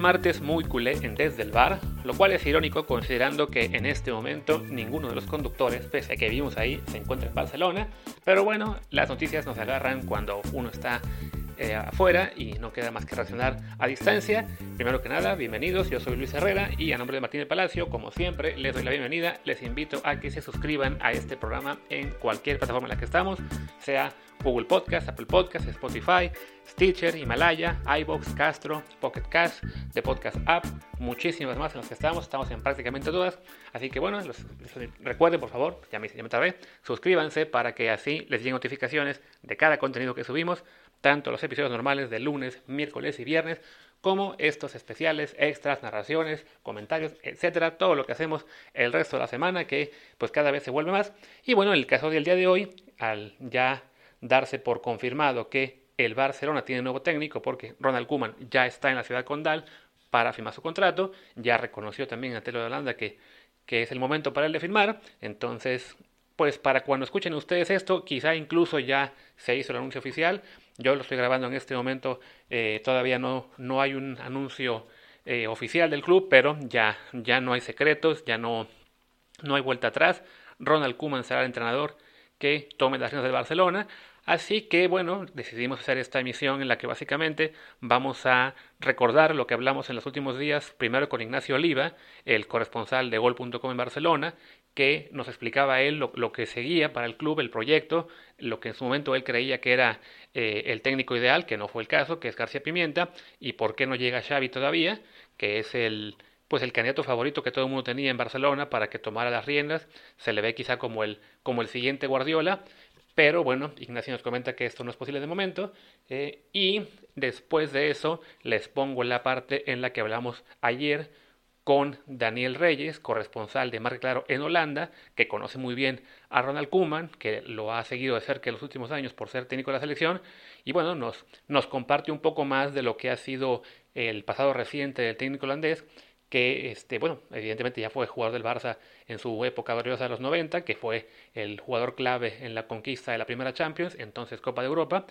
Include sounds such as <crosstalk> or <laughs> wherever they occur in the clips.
martes muy culé en Desde el Bar, lo cual es irónico considerando que en este momento ninguno de los conductores, pese a que vimos ahí, se encuentra en Barcelona. Pero bueno, las noticias nos agarran cuando uno está eh, afuera y no queda más que reaccionar a distancia. Primero que nada, bienvenidos, yo soy Luis Herrera y a nombre de Martín del Palacio, como siempre, les doy la bienvenida. Les invito a que se suscriban a este programa en cualquier plataforma en la que estamos, sea Google Podcast, Apple Podcast, Spotify, Stitcher, Himalaya, iBox, Castro, Pocket Cast, The Podcast App, muchísimas más en las que estamos, estamos en prácticamente todas. Así que bueno, recuerden por favor, ya me, ya me tardé, suscríbanse para que así les lleguen notificaciones de cada contenido que subimos tanto los episodios normales de lunes, miércoles y viernes, como estos especiales, extras, narraciones, comentarios, etcétera, todo lo que hacemos el resto de la semana, que pues cada vez se vuelve más. Y bueno, en el caso del día de hoy, al ya darse por confirmado que el Barcelona tiene nuevo técnico, porque Ronald Koeman ya está en la ciudad condal para firmar su contrato, ya reconoció también a Telo de Holanda que, que es el momento para él de firmar, entonces pues para cuando escuchen ustedes esto, quizá incluso ya se hizo el anuncio oficial. Yo lo estoy grabando en este momento, eh, todavía no, no hay un anuncio eh, oficial del club, pero ya, ya no hay secretos, ya no, no hay vuelta atrás. Ronald Koeman será el entrenador que tome las riendas del Barcelona. Así que bueno, decidimos hacer esta emisión en la que básicamente vamos a recordar lo que hablamos en los últimos días, primero con Ignacio Oliva, el corresponsal de gol.com en Barcelona, que nos explicaba él lo, que seguía para el club, el proyecto, lo que en su momento él creía que era eh, el técnico ideal, que no fue el caso, que es García Pimienta, y por qué no llega Xavi todavía, que es el pues el candidato favorito que todo el mundo tenía en Barcelona para que tomara las riendas, se le ve quizá como el, como el siguiente Guardiola, pero bueno, Ignacio nos comenta que esto no es posible de momento. Eh, y después de eso les pongo la parte en la que hablamos ayer con Daniel Reyes, corresponsal de Marca Claro en Holanda, que conoce muy bien a Ronald Koeman, que lo ha seguido de cerca en los últimos años por ser técnico de la selección, y bueno, nos, nos comparte un poco más de lo que ha sido el pasado reciente del técnico holandés, que este, bueno, evidentemente ya fue jugador del Barça en su época gloriosa de los 90, que fue el jugador clave en la conquista de la primera Champions, entonces Copa de Europa,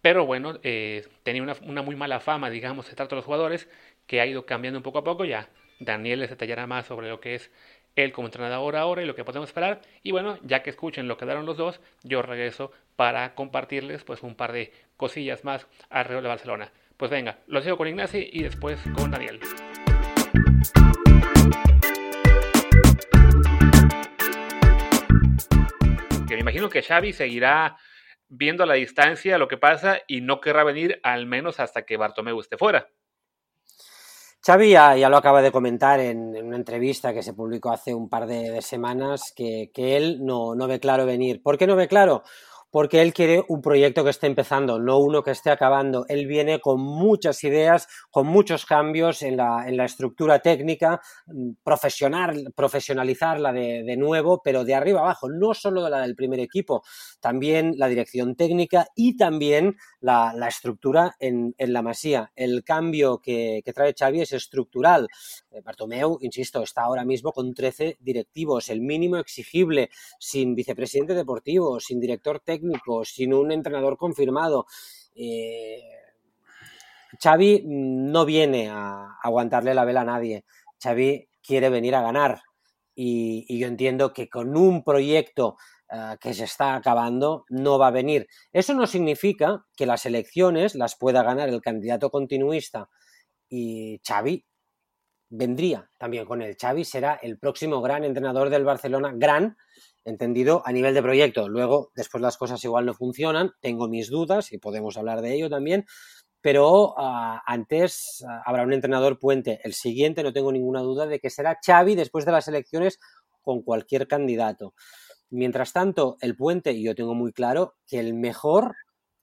pero bueno, eh, tenía una, una, muy mala fama, digamos, de trato de los jugadores, que ha ido cambiando un poco a poco, ya Daniel les detallará más sobre lo que es él como entrenador ahora y lo que podemos esperar. Y bueno, ya que escuchen lo que daron los dos, yo regreso para compartirles pues un par de cosillas más alrededor de Barcelona. Pues venga, los dejo con Ignacio y después con Daniel. Que me imagino que Xavi seguirá viendo a la distancia lo que pasa y no querrá venir al menos hasta que Bartomeu esté fuera. Xavi ya, lo acaba de comentar en, una entrevista que se publicó hace un par de, semanas que, él no, no, ve claro venir. ¿Por qué no ve claro? Porque él quiere un proyecto que esté empezando, no uno que esté acabando. Él viene con muchas ideas, con muchos cambios en la, en la estructura técnica, mm, profesional, profesionalizarla de, de, nuevo, pero de arriba abajo, no solo de la del primer equipo, también la dirección técnica y también la, estructura en, la masía. El cambio que, que trae Xavi es estructural. Eh, Bartomeu, insisto, está ahora mismo con 13 directivos, el mínimo exigible, sin vicepresidente deportivo, sin director técnico, sin un entrenador confirmado. Eh, Xavi no viene a aguantarle la vela a nadie. Xavi quiere venir a ganar. Y, yo entiendo que con un proyecto eh, que se está acabando no va a venir. Eso no significa que las elecciones las pueda ganar el candidato continuista y Xavi vendría también con el Xavi, será el próximo gran entrenador del Barcelona, gran, entendido a nivel de proyecto. Luego, después las cosas igual no funcionan, tengo mis dudas y podemos hablar de ello también, pero ah, antes ah, habrá un entrenador puente. El siguiente, no tengo ninguna duda de que será Xavi después de las elecciones con cualquier candidato. Mientras tanto, el puente, yo tengo muy claro que el mejor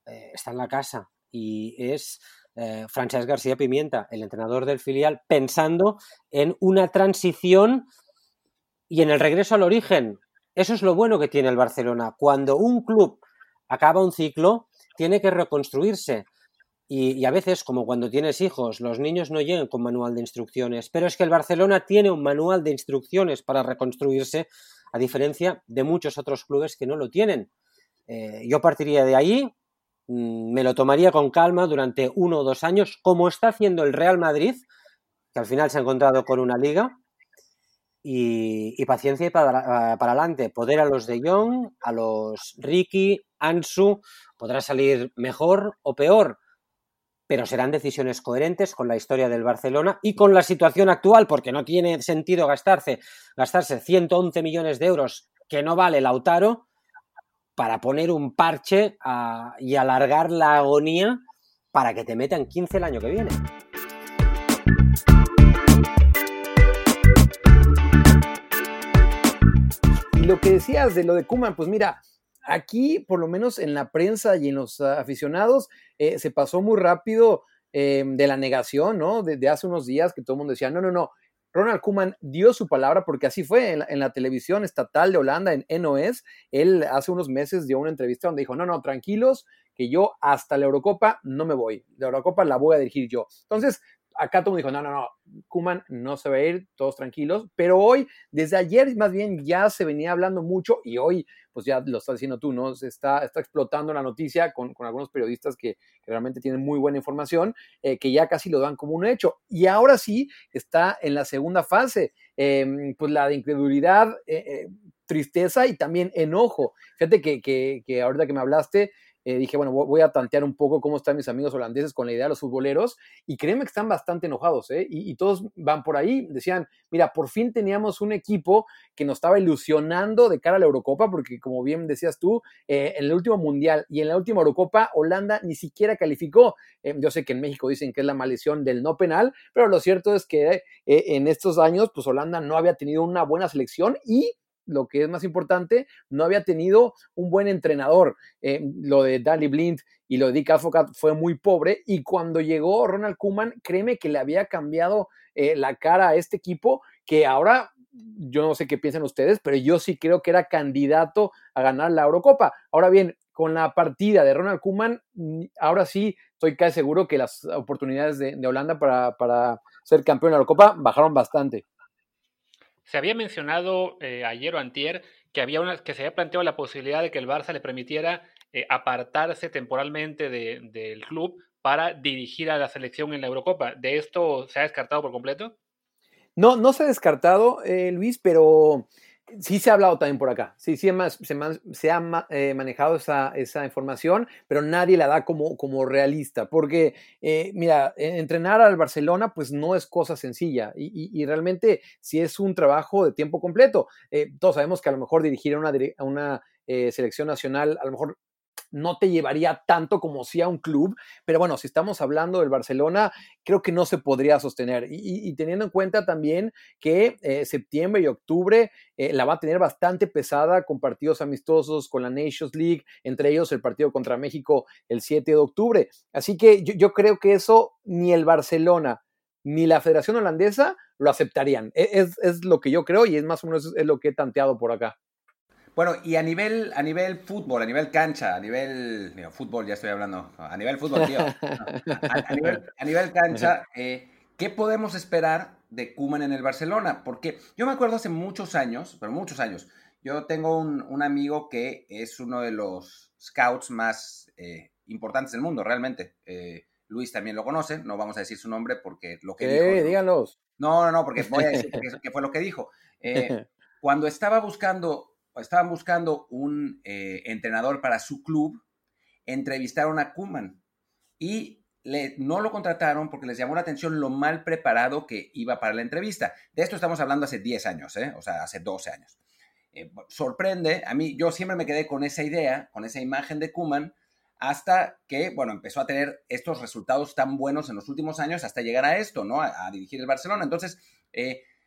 eh, está en la casa y es eh, Francesc García Pimienta, el entrenador del filial, pensando en una transición y en el regreso al origen. Eso es lo bueno que tiene el Barcelona. Cuando un club acaba un ciclo, tiene que reconstruirse. Y, a veces, como cuando tienes hijos, los niños no llegan con manual de instrucciones, pero es que el Barcelona tiene un manual de instrucciones para reconstruirse, a diferencia de muchos otros clubes que no lo tienen. Eh, yo partiría de ahí, Mm, me lo tomaría con calma durante uno o dos años, como está haciendo el Real Madrid, que al final se ha encontrado con una liga y, paciencia para, para, adelante. Poder a los de Jong, a los Ricky, Ansu, podrá salir mejor o peor, pero serán decisiones coherentes con la historia del Barcelona y con la situación actual, porque no tiene sentido gastarse, gastarse 111 millones de euros que no vale Lautaro para poner un parche y alargar la agonía para que te metan 15 el año que viene. Y lo que decías de lo de Kuman, pues mira, aquí por lo menos en la prensa y en los aficionados eh, se pasó muy rápido eh, de la negación, ¿no? De, hace unos días que todo el mundo decía, no, no, no, Ronald Kuman dio su palabra porque así fue en la, televisión estatal de Holanda, en NOS. Él hace unos meses dio una entrevista donde dijo, no, no, tranquilos, que yo hasta la Eurocopa no me voy. La Eurocopa la voy a dirigir yo. Entonces, acá todo el mundo dijo, no, no, no, Kuman no se va a ir, todos tranquilos, pero hoy, desde ayer más bien ya se venía hablando mucho y hoy, pues ya lo estás diciendo tú, ¿no? Se está, está explotando la noticia con, algunos periodistas que, realmente tienen muy buena información, eh, que ya casi lo dan como un hecho. Y ahora sí está en la segunda fase, em, pues la de incredulidad, eh, eh, tristeza y también enojo. Fíjate que, que, que ahorita que me hablaste, eh, dije, bueno, voy a tantear un poco cómo están mis amigos holandeses con la idea de los futboleros y créeme que están bastante enojados, ¿eh? Y, todos van por ahí, decían, mira, por fin teníamos un equipo que nos estaba ilusionando de cara a la Eurocopa, porque como bien decías tú, eh, en el último Mundial y en la última Eurocopa, Holanda ni siquiera calificó. Eh, yo sé que en México dicen que es la maldición del no penal, pero lo cierto es que en estos años, pues Holanda no había tenido una buena selección y lo que es más importante, no había tenido un buen entrenador. Eh, lo de Dali Blind y lo de Dick Advocat fue muy pobre y cuando llegó Ronald Kuman, créeme que le había cambiado eh, la cara a este equipo que ahora yo no sé qué piensan ustedes, pero yo sí creo que era candidato a ganar la Eurocopa. Ahora bien, con la partida de Ronald Kuman, ahora sí estoy casi seguro que las oportunidades de, Holanda para, para ser campeón de la Eurocopa bajaron bastante. Se había mencionado eh, ayer o antier que, había una, que se había planteado la posibilidad de que el Barça le permitiera eh, apartarse temporalmente del club para dirigir a la selección en la Eurocopa. ¿De esto se ha descartado por completo? No, no se ha descartado, eh, Luis, pero Sí se ha hablado también por acá, sí, sí se, se ha eh, manejado esa, información, pero nadie la da como, como realista, porque, eh, mira, e, entrenar al Barcelona pues no es cosa sencilla y, realmente si es un trabajo de tiempo completo. Eh, todos sabemos que a lo mejor dirigir a una selección nacional, a lo mejor no te llevaría tanto como si a un club, pero bueno, si estamos hablando del Barcelona, creo que no se podría sostener. Y, teniendo en cuenta también que eh, septiembre y octubre eh, la va a tener bastante pesada con partidos amistosos, con la Nations League, entre ellos el partido contra México el 7 de octubre. Así que yo, creo que eso ni el Barcelona ni la Federación Holandesa lo aceptarían. E, es, es, lo que yo creo y es más o menos es lo que he tanteado por acá. Bueno, y a nivel, a nivel fútbol, a nivel cancha, a nivel. fútbol ya estoy hablando. A nivel fútbol, tío. A, nivel, cancha, eh, ¿qué podemos esperar de Kuman en el Barcelona? Porque yo me acuerdo hace muchos años, pero muchos años. Yo tengo un, amigo que es uno de los scouts más eh, importantes del mundo, realmente. Eh, Luis también lo conoce, no vamos a decir su nombre porque lo que dijo. Eh, díganos. No, no, no, porque voy a decir <laughs> que, fue lo que dijo. cuando estaba buscando estaban buscando un eh, entrenador para su club, entrevistaron a Kuman y no lo contrataron porque les llamó la atención lo mal preparado que iba para la entrevista. De esto estamos hablando hace 10 años, ¿eh? o sea, hace 12 años. Eh, sorprende, a mí yo siempre me quedé con esa idea, con esa imagen de Kuman, hasta que, bueno, empezó a tener estos resultados tan buenos en los últimos años hasta llegar a esto, ¿no? A, dirigir el Barcelona. Entonces,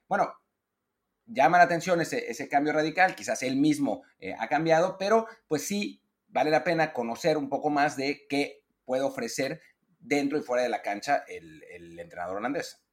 bueno, llama la atención ese, cambio radical, quizás él mismo eh, ha cambiado, pero pues sí vale la pena conocer un poco más de qué puede ofrecer dentro y fuera de la cancha el entrenador holandés.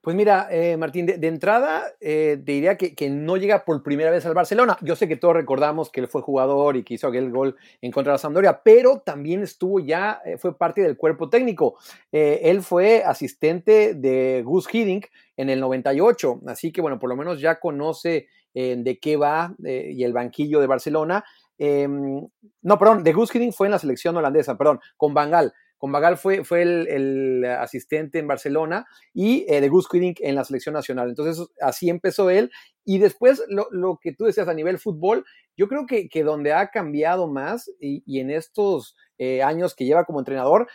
Pues mira, eh, Martín, de, entrada eh, te diría que, no llega por primera vez al Barcelona. Yo sé que todos recordamos que él fue jugador y que hizo aquel gol en contra de la Sampdoria, pero también estuvo ya, eh, fue parte del cuerpo técnico. él fue asistente de Gus Hiddink en el 98, así que bueno, por lo menos ya conoce de qué va y el banquillo de Barcelona. Em, no, perdón, de Gus Hiddink fue en la selección holandesa, perdón, con Bangal con Bagal fue, fue el, asistente en Barcelona y eh, de Gus Quiding en la selección nacional. Entonces, así empezó él. Y después, lo, que tú decías a nivel fútbol, yo creo que, que donde ha cambiado más y, en estos eh, años que lleva como entrenador,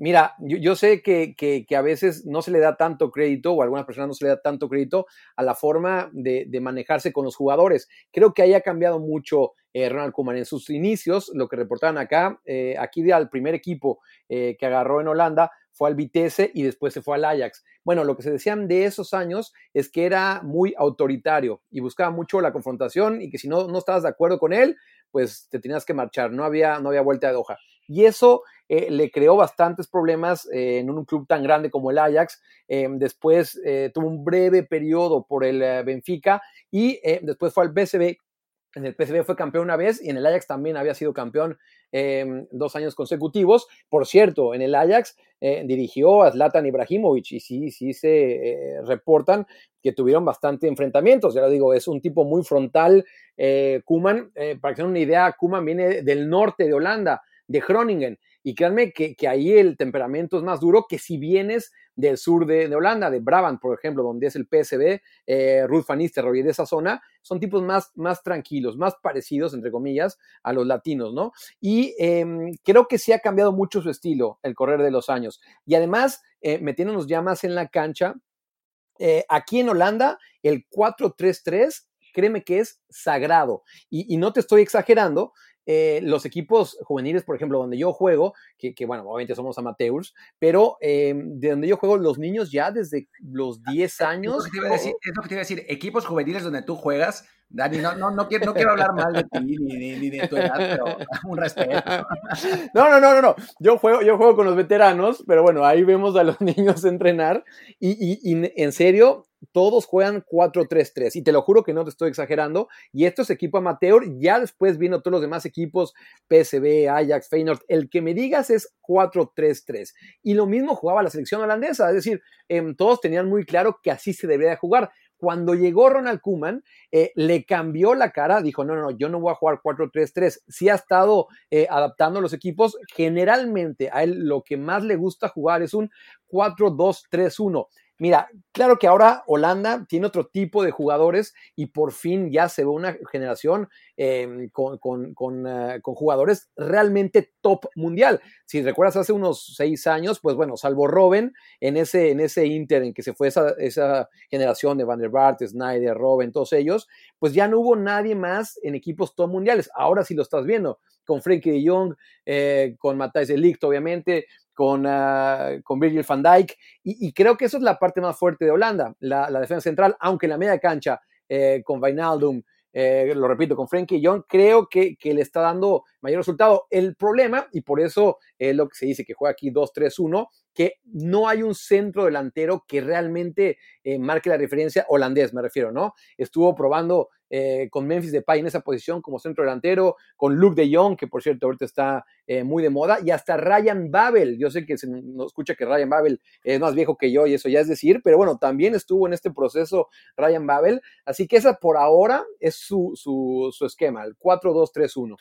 Mira, yo, sé que, a veces no se le da tanto crédito, o a algunas personas no se le da tanto crédito a la forma de, manejarse con los jugadores. Creo que ahí ha cambiado mucho eh, Ronald Koeman. En sus inicios, lo que reportaban acá, eh, aquí al primer equipo eh, que agarró en Holanda fue al Vitesse y después se fue al Ajax. Bueno, lo que se decían de esos años es que era muy autoritario y buscaba mucho la confrontación y que si no, no estabas de acuerdo con él, pues te tenías que marchar, no había, no había vuelta de hoja. Y eso eh, le creó bastantes problemas eh, en un club tan grande como el Ajax. Eh, después tuvo un breve periodo por el Benfica y después fue al PSV. En el PSV fue campeón una vez y en el Ajax también había sido campeón dos años consecutivos. Por cierto, en el Ajax dirigió a Zlatan Ibrahimovic y sí, sí se reportan que tuvieron bastante enfrentamientos. Ya lo digo, es un tipo muy frontal. Kuman, para que tengan una idea, Kuman viene del norte de Holanda, de Groningen. Y créanme que, ahí el temperamento es más duro que si vienes del sur de, Holanda, de Brabant, por ejemplo, donde es el PSB, eh, Ruth Van Nistelrooy, de esa zona, son tipos más, más tranquilos, más parecidos, entre comillas, a los latinos, ¿no? Y em, creo que sí ha cambiado mucho su estilo el correr de los años. Y además, eh, metiéndonos ya más en la cancha, eh, aquí en Holanda, el 4-3-3 créeme que es sagrado. y, no te estoy exagerando, eh, los equipos juveniles, por ejemplo, donde yo juego, que, bueno, obviamente somos amateurs, pero em, de donde yo juego, los niños ya desde los 10 años. Es lo, que te iba a decir, es lo que te iba a decir, equipos juveniles donde tú juegas, Dani, no, no, no, quiero, no quiero hablar mal de ti ni, de tu edad, pero <laughs> un respeto. <laughs> No, no, no, no, no. Yo juego, yo juego con los veteranos, pero bueno, ahí vemos a los <laughs> niños entrenar y, y, en serio, todos juegan 4-3-3 y te lo juro que no te estoy exagerando y esto es equipo amateur, ya después vino todos los demás equipos, PSV, Ajax, Feyenoord, el que me digas es 4-3-3 y lo mismo jugaba la selección holandesa, es decir, em, todos tenían muy claro que así se debería jugar. Cuando llegó Ronald Koeman, eh, le cambió la cara, dijo, no, no, no, yo no voy a jugar 4-3-3. Sí ha estado eh, adaptando los equipos. Generalmente a él lo que más le gusta jugar es un 4-2-3-1. Mira, claro que ahora Holanda tiene otro tipo de jugadores y por fin ya se ve una generación em, con, eh, con, jugadores realmente top mundial. Si recuerdas hace unos seis años, pues bueno, salvo Robben en ese, en ese Inter en que se fue esa, esa generación de Van der Vaart, Snyder, Robben, todos ellos, pues ya no hubo nadie más en equipos top mundiales. Ahora sí lo estás viendo con Frenkie de Jong, eh, con Matthijs de Ligt, obviamente, con, uh, con Virgil van Dijk, y, creo que eso es la parte más fuerte de Holanda, la, defensa central, aunque la media cancha eh, con Wijnaldum, eh, lo repito, con Frenkie Young, creo que, le está dando mayor resultado. El problema, y por eso es lo que se dice que juega aquí 2-3-1, que no hay un centro delantero que realmente eh, marque la referencia holandés, me refiero, ¿no? Estuvo probando eh, con Memphis Depay en esa posición como centro delantero, con Luke de Jong, que por cierto ahorita está eh, muy de moda, y hasta Ryan Babel. Yo sé que se nos escucha que Ryan Babel es más viejo que yo y eso ya es decir, pero bueno, también estuvo en este proceso Ryan Babel, así que esa por ahora es su, su, su esquema, el 4-2-3-1.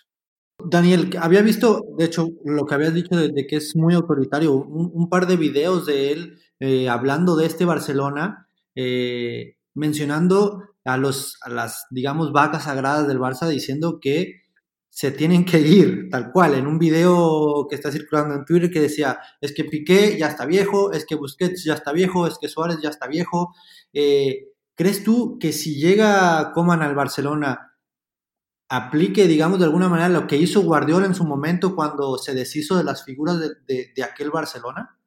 Daniel, había visto, de hecho, lo que habías dicho de, que es muy autoritario, un, par de videos de él eh, hablando de este Barcelona, eh, mencionando a, los, a las, digamos, vacas sagradas del Barça, diciendo que se tienen que ir, tal cual, en un video que está circulando en Twitter que decía, es que Piqué ya está viejo, es que Busquets ya está viejo, es que Suárez ya está viejo. Eh, ¿Crees tú que si llega Coman al Barcelona, aplique, digamos, de alguna manera lo que hizo Guardiola en su momento cuando se deshizo de las figuras de, de, aquel Barcelona?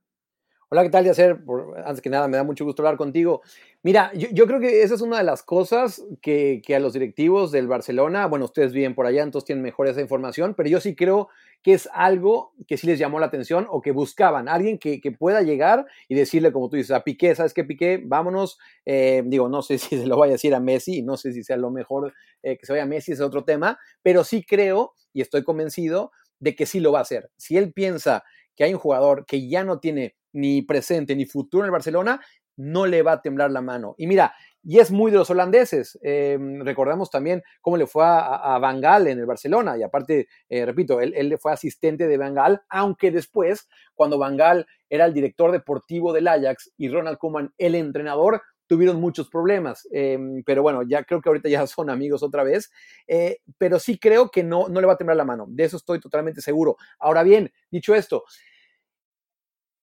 Hola, ¿qué tal, Yacer? Antes que nada, me da mucho gusto hablar contigo. Mira, yo, creo que esa es una de las cosas que, que, a los directivos del Barcelona, bueno, ustedes viven por allá, entonces tienen mejor esa información, pero yo sí creo que es algo que sí les llamó la atención o que buscaban, alguien que, pueda llegar y decirle, como tú dices, a Piqué, ¿sabes qué, Piqué? Vámonos. Eh, digo, no sé <laughs> si se lo vaya a decir a Messi, no sé si sea lo mejor eh, que se vaya a Messi, es otro tema, pero sí creo y estoy convencido de que sí lo va a hacer. Si él piensa que hay un jugador que ya no tiene ni presente ni futuro en el Barcelona, no le va a temblar la mano. Y mira, y es muy de los holandeses. Eh, recordamos también cómo le fue a, Van Gaal en el Barcelona. Y aparte, eh, repito, él, él, fue asistente de Van Gaal, aunque después, cuando Van Gaal era el director deportivo del Ajax y Ronald Koeman el entrenador, tuvieron muchos problemas. Eh, pero bueno, ya creo que ahorita ya <laughs> son amigos otra vez. Eh, pero sí creo que no, no le va a temblar la mano. De eso estoy totalmente seguro. Ahora bien, dicho esto,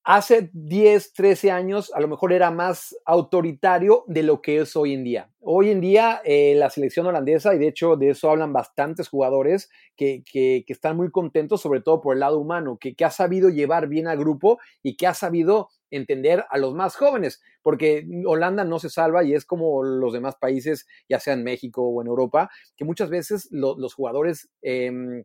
hace 10, 13 años a lo mejor era más autoritario de lo que es hoy en día. Hoy en día eh, la selección holandesa, y de hecho de eso hablan bastantes jugadores que, que, están muy contentos, sobre todo por el lado humano, que, ha sabido llevar bien al grupo y que ha sabido entender a los más jóvenes, porque Holanda no se salva y es como los demás países, ya sea en México o en Europa, que muchas veces lo, los jugadores... Eh,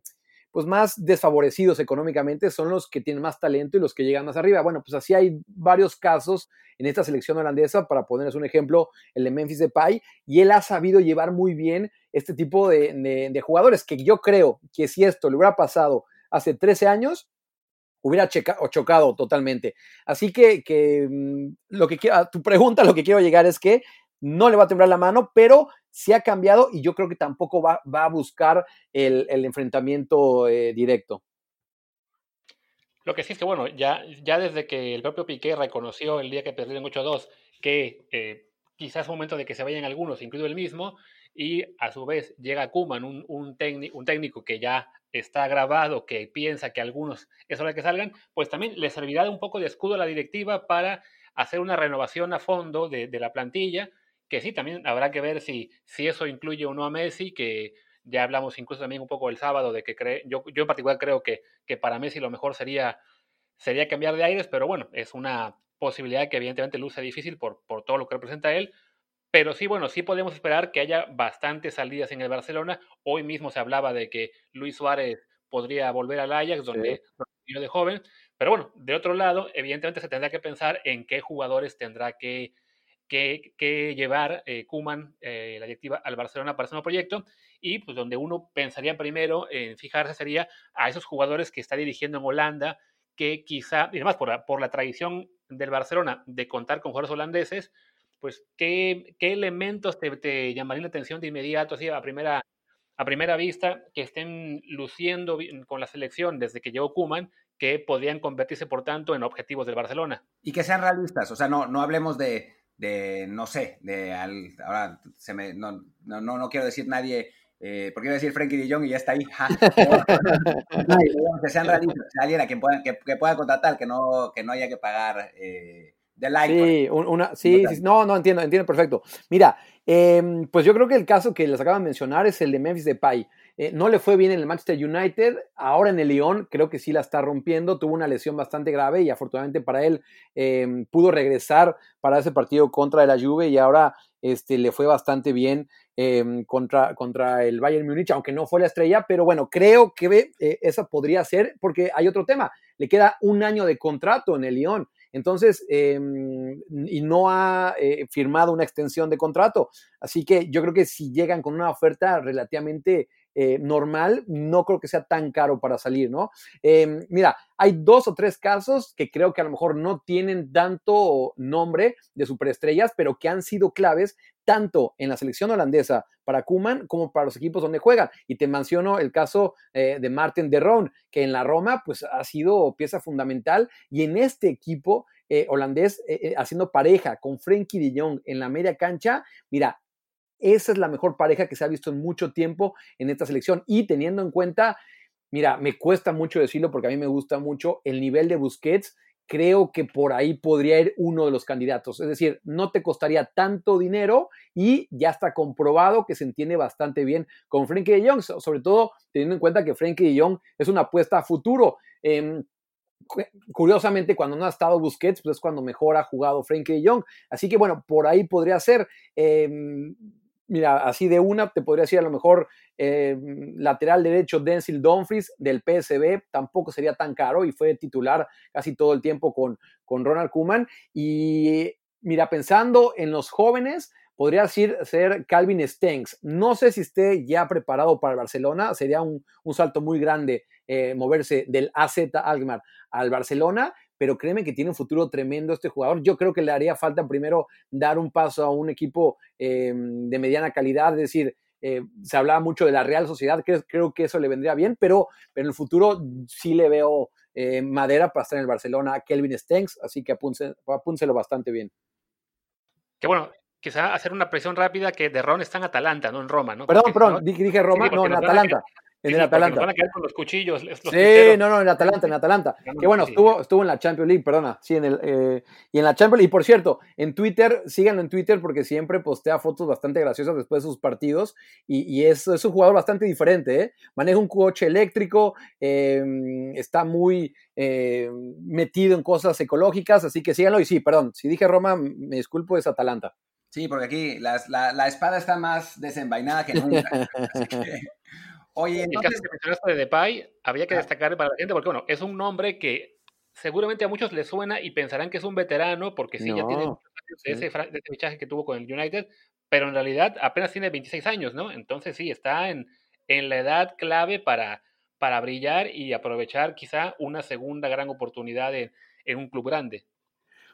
pues más desfavorecidos económicamente son los que tienen más talento y los que llegan más arriba. Bueno, pues así hay varios casos en esta selección holandesa, para ponerles un ejemplo, el de Memphis Depay, y él ha sabido llevar muy bien este tipo de, de, jugadores, que yo creo que si esto le hubiera pasado hace 13 años, hubiera checa, chocado totalmente. Así que, que mm, lo que a tu pregunta, lo que quiero llegar es que no le va a temblar la mano, pero sí ha cambiado y yo creo que tampoco va, va a buscar el, el enfrentamiento eh, directo. Lo que sí es que, bueno, ya, ya desde que el propio Piqué reconoció el día que perdieron 8-2 que eh, quizás es momento de que se vayan algunos, incluido el mismo, y a su vez llega Kuman, un, un, un técnico que ya está grabado, que piensa que algunos es hora de que salgan, pues también le servirá de un poco de escudo a la directiva para hacer una renovación a fondo de la plantilla que sí, también habrá que ver si, si eso incluye o no a Messi, que ya hablamos incluso también un poco el sábado de que cree, yo, yo en particular creo que, que para Messi lo mejor sería, sería cambiar de aires, pero bueno, es una posibilidad que evidentemente luce difícil por, por todo lo que representa él, pero sí, bueno, sí podemos esperar que haya bastantes salidas en el Barcelona. Hoy mismo se hablaba de que Luis Suárez podría volver al Ajax, donde sí. de joven, pero bueno, de otro lado, evidentemente se tendrá que pensar en qué jugadores tendrá que que, que llevar eh, Kuman, eh, la directiva, al Barcelona para ese nuevo proyecto. Y pues donde uno pensaría primero en fijarse sería a esos jugadores que está dirigiendo en Holanda, que quizá, y además por la, por la tradición del Barcelona de contar con jugadores holandeses, pues qué, qué elementos te, te, llamarían la atención de inmediato, así a primera, a primera vista, que estén luciendo con la selección desde que llegó Kuman, que podrían convertirse, por tanto, en objetivos del Barcelona. Y que sean realistas, o sea, no, no hablemos de, de, no sé, de al, ahora se me, no, no, no quiero decir nadie, eh, porque iba a decir Frankie de Jong y ya está ahí. <laughs> <laughs> que sean realistas, alguien a quien pueda, que, que, pueda contratar, que no, que no haya que pagar eh, de like. Sí, una, sí, sí, no, no, entiendo, entiendo perfecto. Mira, eh, pues yo creo que el caso que les acaban de mencionar es el de Memphis Depay. Eh, no le fue bien en el Manchester United, ahora en el Lyon creo que sí la está rompiendo, tuvo una lesión bastante grave y afortunadamente para él eh, pudo regresar para ese partido contra la Juve y ahora este, le fue bastante bien eh, contra, contra el Bayern Múnich, aunque no fue la estrella, pero bueno, creo que eh, esa podría ser porque hay otro tema, le queda un año de contrato en el Lyon. Entonces, eh, y no ha eh, firmado una extensión de contrato. Así que yo creo que si llegan con una oferta relativamente eh, normal, no creo que sea tan caro para salir, ¿no? Eh, mira, hay dos o tres casos que creo que a lo mejor no tienen tanto nombre de superestrellas, pero que han sido claves tanto en la selección holandesa para Kuman como para los equipos donde juegan. Y te menciono el caso eh, de Martin de Roon, que en la Roma pues ha sido pieza fundamental y en este equipo eh, holandés haciendo pareja con Frenkie de Jong en la media cancha, mira, esa es la mejor pareja que se ha visto en mucho tiempo en esta selección y teniendo en cuenta, mira, me cuesta mucho decirlo porque a mí me gusta mucho el nivel de Busquets creo que por ahí podría ir uno de los candidatos. Es decir, no te costaría tanto dinero y ya está comprobado que se entiende bastante bien con Frankie de Jong, sobre todo teniendo en cuenta que Frankie de Jong es una apuesta a futuro. Eh, curiosamente, cuando no ha estado Busquets, pues es cuando mejor ha jugado Frankie de Jong. Así que bueno, por ahí podría ser. Eh, mira, así de una, te podría decir a lo mejor eh, lateral derecho Denzel Dumfries del PSB, tampoco sería tan caro y fue titular casi todo el tiempo con, con Ronald Koeman. Y mira, pensando en los jóvenes, podría decir ser Calvin Stengs. No sé si esté ya preparado para el Barcelona, sería un, un salto muy grande eh, moverse del AZ Alkmaar al Barcelona, pero créeme que tiene un futuro tremendo este jugador. Yo creo que le haría falta primero dar un paso a un equipo eh, de mediana calidad, es decir, eh, se hablaba mucho de la Real Sociedad, creo, creo que eso le vendría bien, pero, pero en el futuro sí le veo eh, madera para estar en el Barcelona, Kelvin Stenks, así que apúnselo bastante bien. Que bueno, quizá hacer una presión rápida que de Ron está en Atalanta, no en Roma, ¿no? Perdón, perdón, dije Roma, no, en Atalanta. En el Atalanta. Van a quedar con los cuchillos. sí, no, no, en Atalanta, en Atalanta. que bueno, estuvo, estuvo en la Champions League, perdona. Sí, en el, eh, y en la Champions League. Y por cierto, en Twitter, síganlo en Twitter porque siempre postea fotos bastante graciosas después de sus partidos. Y, y es, es, un jugador bastante diferente, ¿eh? Maneja un coche eléctrico, eh, está muy eh, metido en cosas ecológicas, así que síganlo. Y sí, perdón, si dije Roma, me disculpo, es Atalanta. Sí, porque aquí la, la, la espada está más desenvainada que nunca. <laughs> así que... Oye, el caso que mencionaste de Depay, había que destacar para la gente, porque bueno, es un nombre que seguramente a muchos les suena y pensarán que es un veterano, porque sí, no. ya tiene años de ese, de ese fichaje que tuvo con el United, pero en realidad apenas tiene 26 años, ¿no? Entonces sí, está en, en la edad clave para, para brillar y aprovechar quizá una segunda gran oportunidad en, en un club grande.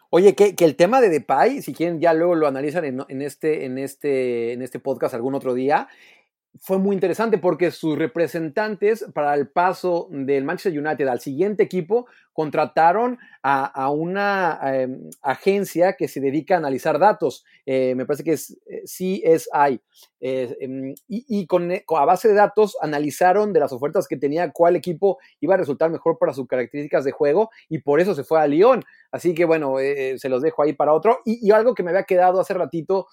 Oye, que, que, el tema de Depay, si quieren ya luego lo analizan en, en, este, en, este, en este podcast algún otro día, fue muy interesante porque sus representantes para el paso del Manchester United al siguiente equipo contrataron a, una eh, agencia que se dedica a analizar datos, eh, me parece que es eh, CSI, y, con, a base de datos analizaron de las ofertas que tenía cuál equipo iba a resultar mejor para sus características de juego y por eso se fue a Lyon. Así que bueno, se los dejo ahí para otro. Y, algo que me había quedado hace ratito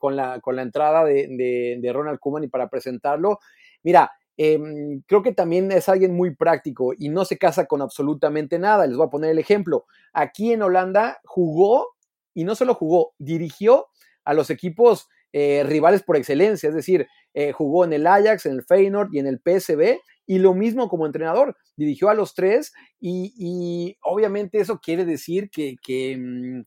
con, la, con la entrada de, Ronald Koeman y para presentarlo, mira, eh, creo que también es alguien muy práctico y no se casa con absolutamente nada. Les voy a poner el ejemplo. Aquí en Holanda jugó y no solo jugó, dirigió a los equipos eh, rivales por excelencia, es decir, eh, jugó en el Ajax, en el Feyenoord y en el PSV y lo mismo como entrenador, dirigió a los tres y, obviamente eso quiere decir que, que mmm,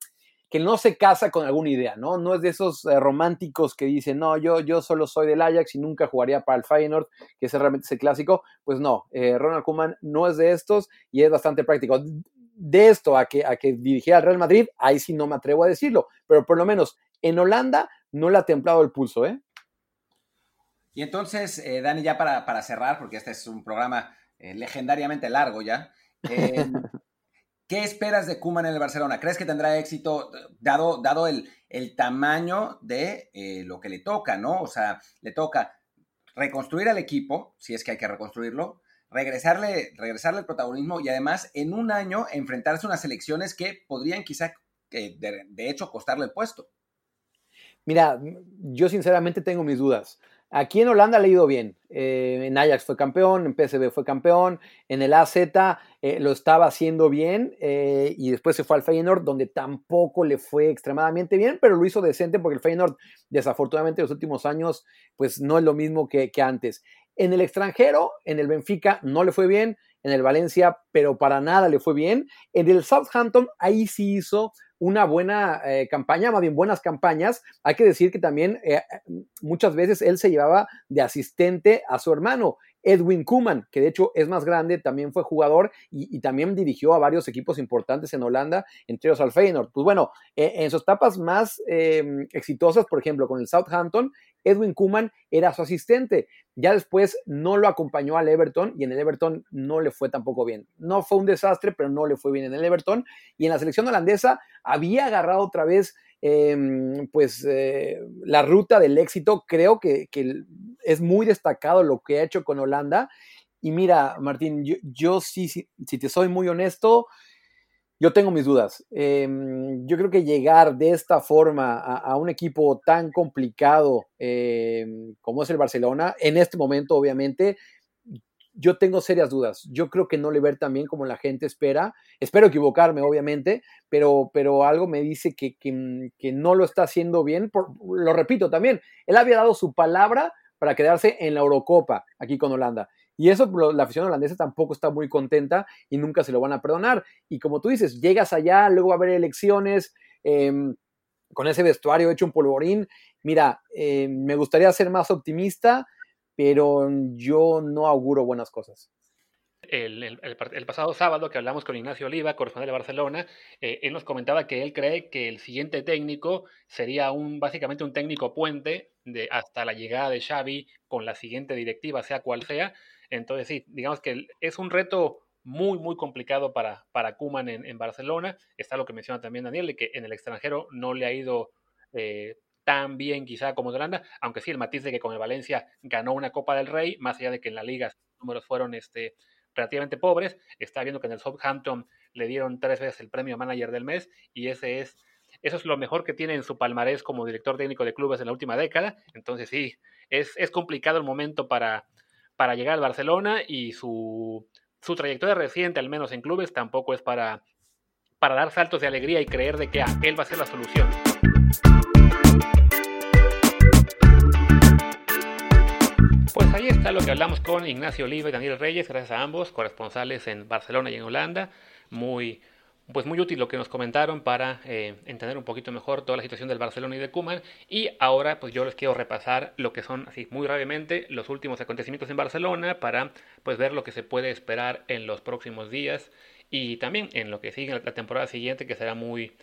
que no se casa con alguna idea, ¿no? No es de esos eh, románticos que dicen, no, yo, yo solo soy del Ajax y nunca jugaría para el Feyenoord, que ese realmente es el clásico. Pues no, Ronald Koeman no es de estos y es bastante práctico. De esto a que, a que dirigía al Real Madrid, ahí sí no me atrevo a decirlo, pero por lo menos en Holanda no le ha templado el pulso, ¿eh? Y entonces, eh, Dani, ya para, para, cerrar, porque este es un programa eh, legendariamente largo ya, eh, <laughs> ¿Qué esperas de Kuman en el Barcelona? ¿Crees que tendrá éxito dado, dado el, el tamaño de lo que le toca, ¿no? O sea, le toca reconstruir al equipo, si es que hay que reconstruirlo, regresarle, regresarle el protagonismo y además en un año enfrentarse a unas elecciones que podrían quizá, de, de hecho, costarle el puesto. Mira, yo sinceramente tengo mis dudas. Aquí en Holanda le ha ido bien. Eh, en Ajax fue campeón, en PSV fue campeón, en el AZ eh, lo estaba haciendo bien eh, y después se fue al Feyenoord donde tampoco le fue extremadamente bien, pero lo hizo decente porque el Feyenoord desafortunadamente en los últimos años pues no es lo mismo que, que antes. En el extranjero, en el Benfica no le fue bien, en el Valencia pero para nada le fue bien. En el Southampton ahí sí hizo una buena eh, campaña, más bien buenas campañas. Hay que decir que también eh, muchas veces él se llevaba de asistente a su hermano. Edwin Kuman, que de hecho es más grande, también fue jugador y, también dirigió a varios equipos importantes en Holanda, entre ellos al Feyenoord. Pues bueno, eh, en sus etapas más eh, exitosas, por ejemplo, con el Southampton, Edwin Kuman era su asistente. Ya después no lo acompañó al Everton y en el Everton no le fue tampoco bien. No fue un desastre, pero no le fue bien en el Everton. Y en la selección holandesa había agarrado otra vez eh, pues eh, la ruta del éxito. Creo que, es muy destacado lo que ha hecho con Holanda. Y mira, Martín, yo, yo sí, si, te soy muy honesto, yo tengo mis dudas. Eh, yo creo que llegar de esta forma a, un equipo tan complicado eh, como es el Barcelona, en este momento, obviamente, yo tengo serias dudas. Yo creo que no le ver tan bien como la gente espera. Espero equivocarme, obviamente, pero, pero algo me dice que, que, que no lo está haciendo bien. Por, lo repito también, él había dado su palabra para quedarse en la Eurocopa aquí con Holanda. Y eso la afición holandesa tampoco está muy contenta y nunca se lo van a perdonar. Y como tú dices, llegas allá, luego va a haber elecciones, eh, con ese vestuario hecho un polvorín. Mira, eh, me gustaría ser más optimista, pero yo no auguro buenas cosas. el, pasado sábado que hablamos con Ignacio Oliva, corresponsal de Barcelona, eh, él nos comentaba que él cree que el siguiente técnico sería un básicamente un técnico puente de hasta la llegada de Xavi con la siguiente directiva, sea cual sea. Entonces sí, digamos que es un reto muy, muy complicado para, para Kuman en, Barcelona. Está lo que menciona también Daniel, de que en el extranjero no le ha ido eh, tan bien quizá como Holanda, aunque sí el matiz de que con el Valencia ganó una Copa del Rey, más allá de que en la liga los números fueron este, relativamente pobres. Está viendo que en el Southampton le dieron tres veces el premio manager del mes y ese es, eso es lo mejor que tiene en su palmarés como director técnico de clubes en la última década. Entonces sí, es, es complicado el momento para, para llegar al Barcelona y su, su trayectoria reciente, al menos en clubes, tampoco es para, para dar saltos de alegría y creer de que ah, él va a ser la solución. Pues ahí está lo que hablamos con Ignacio Oliva y Daniel Reyes, gracias a ambos, corresponsales en Barcelona y en Holanda. Muy, pues muy útil lo que nos comentaron para eh, entender un poquito mejor toda la situación del Barcelona y de Kuman. Y ahora pues yo les quiero repasar lo que son, así muy brevemente, los últimos acontecimientos en Barcelona para pues ver lo que se puede esperar en los próximos días y también en lo que sigue la temporada siguiente que será muy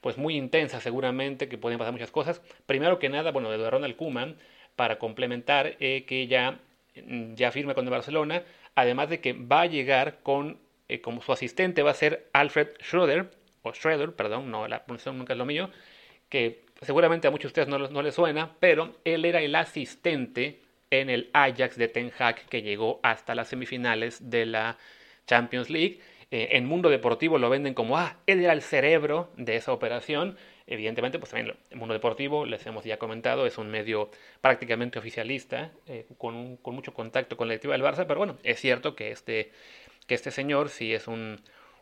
pues muy intensa seguramente, que pueden pasar muchas cosas. Primero que nada, bueno, de Ronald Kuman para complementar eh, que ya, mm, ya firme con el Barcelona, además de que va a llegar con, eh, como su asistente va a ser Alfred Schroeder, o Schroeder, perdón, no, la pronunciación nunca es lo mío, que seguramente a muchos de ustedes no, no les suena, pero él era el asistente en el Ajax de Ten Hag que llegó hasta las semifinales de la Champions League. Eh, en mundo deportivo lo venden como, ah, él era el cerebro de esa operación. Evidentemente, pues también el mundo deportivo, les hemos ya comentado, es un medio prácticamente oficialista, eh, con, mucho contacto con la directiva del Barça, pero bueno, es cierto que este, que este señor sí es un,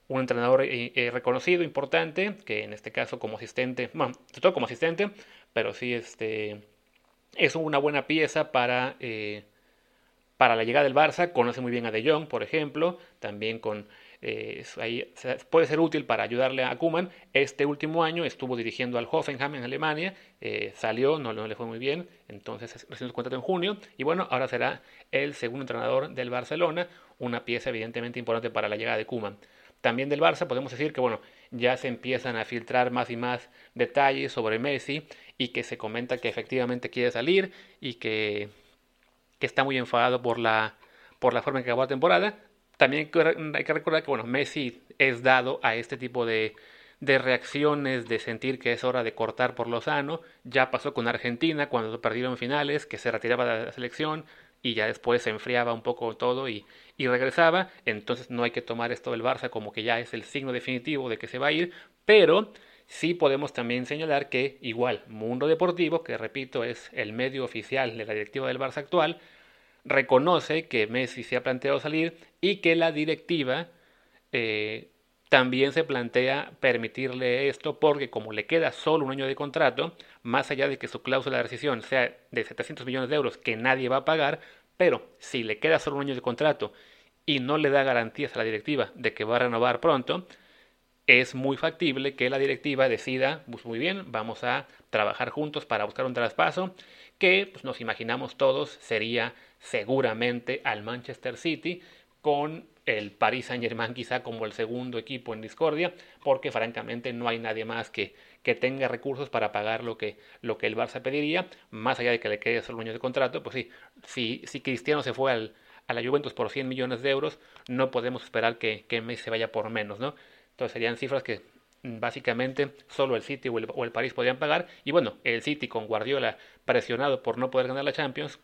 un entrenador eh, eh, reconocido, importante, que en este caso como asistente, bueno, sobre todo como asistente, pero sí este, es una buena pieza para, para la llegada del Barça, conoce muy bien a De Jong, por ejemplo, también con eh, puede ser útil para ayudarle a Kuman. Este último año estuvo dirigiendo al Hoffenheim en Alemania, eh, salió, no, le fue muy bien, entonces recién su contrato en junio, y bueno, ahora será el segundo entrenador del Barcelona, una pieza evidentemente importante para la llegada de Kuman. También del Barça podemos decir que bueno, ya se empiezan a filtrar más y más detalles sobre Messi y que se comenta que efectivamente quiere salir y que, que está muy enfadado por la, por la forma en que acabó la temporada. También hay que recordar que bueno, Messi es dado a este tipo de, de reacciones, de sentir que es hora de cortar por lo sano. Ya pasó con Argentina cuando perdieron finales, que se retiraba de la selección y ya después se enfriaba un poco todo y, y regresaba. Entonces no hay que tomar esto del Barça como que ya es el signo definitivo de que se va a ir, pero sí podemos también señalar que igual Mundo Deportivo, que repito es el medio oficial de la directiva del Barça actual, reconoce que Messi se ha planteado salir y que la directiva eh, también se plantea permitirle esto porque como le queda solo un año de contrato, más allá de que su cláusula de rescisión sea de 700 millones de euros que nadie va a pagar, pero si le queda solo un año de contrato y no le da garantías a la directiva de que va a renovar pronto, es muy factible que la directiva decida, pues muy bien, vamos a trabajar juntos para buscar un traspaso que pues, nos imaginamos todos sería seguramente al Manchester City con el Paris Saint Germain quizá como el segundo equipo en discordia, porque francamente no hay nadie más que, que tenga recursos para pagar lo que, lo que el Barça pediría, más allá de que le quede solo un año de contrato, pues sí, si, si Cristiano se fue al, a la Juventus por 100 millones de euros, no podemos esperar que, que Messi se vaya por menos, ¿no? Entonces serían cifras que básicamente solo el City o el, o el París podrían pagar, y bueno, el City con Guardiola presionado por no poder ganar la Champions,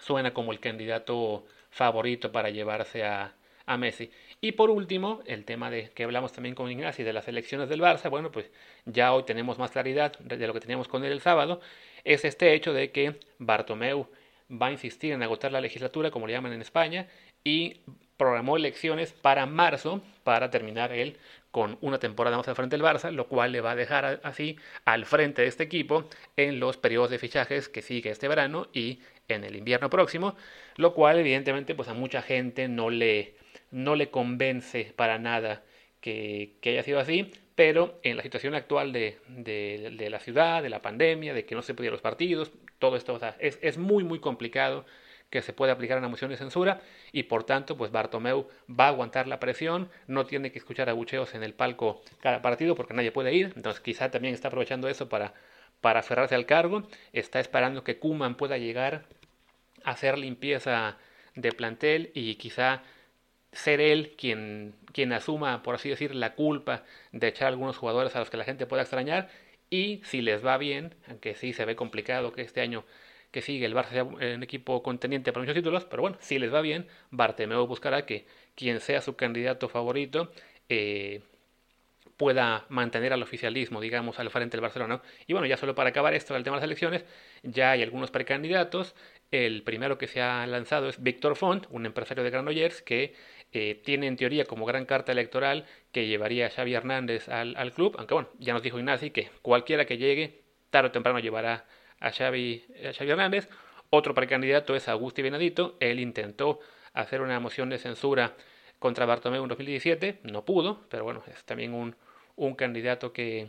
suena como el candidato favorito para llevarse a, a Messi. Y por último, el tema de que hablamos también con Ignacio de las elecciones del Barça, bueno, pues ya hoy tenemos más claridad de lo que teníamos con él el sábado, es este hecho de que Bartomeu va a insistir en agotar la legislatura, como le llaman en España, y programó elecciones para marzo para terminar él con una temporada más al frente del Barça, lo cual le va a dejar así al frente de este equipo en los periodos de fichajes que sigue este verano y en el invierno próximo, lo cual evidentemente pues a mucha gente no le, no le convence para nada que, que haya sido así, pero en la situación actual de, de, la ciudad, de la pandemia, de que no se pudieran los partidos, todo esto es, es muy muy complicado que se puede aplicar una moción de censura y por tanto pues Bartomeu va a aguantar la presión, no tiene que escuchar abucheos en el palco cada partido porque nadie puede ir, entonces quizá también está aprovechando eso para, para aferrarse al cargo, está esperando que Kuman pueda llegar a hacer limpieza de plantel y quizá ser él quien, quien asuma, por así decir, la culpa de echar a algunos jugadores a los que la gente pueda extrañar y si les va bien, aunque sí se ve complicado que este año que sigue el Barça sea un equipo contendiente para muchos títulos, pero bueno, si les va bien, Bartemeo buscará que quien sea su candidato favorito eh, pueda mantener al oficialismo, digamos, al frente del Barcelona. Y bueno, ya solo para acabar esto del tema de las elecciones, ya hay algunos precandidatos. El primero que se ha lanzado es Víctor Font, un empresario de Granollers que eh, tiene en teoría como gran carta electoral que llevaría a Xavi Hernández al, al club, aunque bueno, ya nos dijo Ignacy que cualquiera que llegue, tarde o temprano llevará a Xavi, Hernández. Otro precandidato es Agustín Benedito. Él intentó hacer una moción de censura contra Bartomeu en 2017. No pudo, pero bueno, es también un, un candidato que,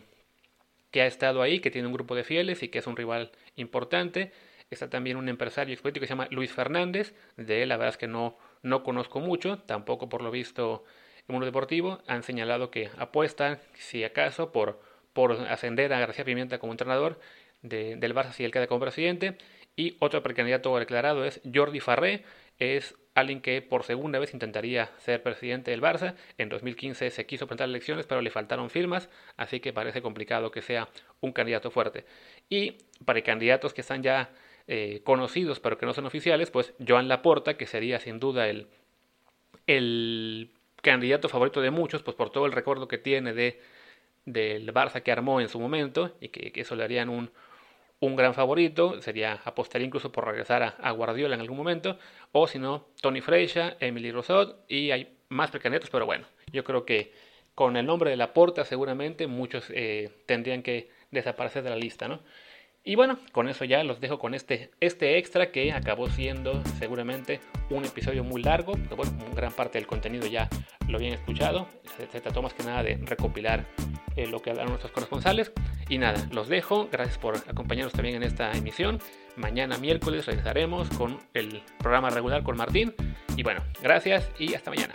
que ha estado ahí, que tiene un grupo de fieles y que es un rival importante. Está también un empresario político que se llama Luis Fernández. De él la verdad es que no, no conozco mucho, tampoco por lo visto en mundo deportivo. Han señalado que apuestan, si acaso, por, por ascender a García Pimienta como entrenador del Barça si él queda como presidente. Y otro precandidato declarado es Jordi Farré, es alguien que por segunda vez intentaría ser presidente del Barça. En 2015 se quiso presentar elecciones, pero le faltaron firmas, así que parece complicado que sea un candidato fuerte. Y precandidatos que están ya eh, conocidos, pero que no son oficiales, pues Joan Laporta, que sería sin duda el, el candidato favorito de muchos, pues por todo el recuerdo que tiene de del Barça que armó en su momento y que, que eso le harían un, un gran favorito, sería apostar incluso por regresar a, Guardiola en algún momento, o si no, Tony Freixa, Emily Rosot, y hay más precandidatos, pero bueno, yo creo que con el nombre de la porta seguramente muchos eh, tendrían que desaparecer de la lista, ¿no? Y bueno, con eso ya los dejo con este, este extra que acabó siendo seguramente un episodio muy largo, pero bueno, gran parte del contenido ya lo habían escuchado, se trató más que nada de recopilar eh, lo que hablaron nuestros corresponsales. Y nada, los dejo. Gracias por acompañarnos también en esta emisión. Mañana miércoles regresaremos con el programa regular con Martín. Y bueno, gracias y hasta mañana.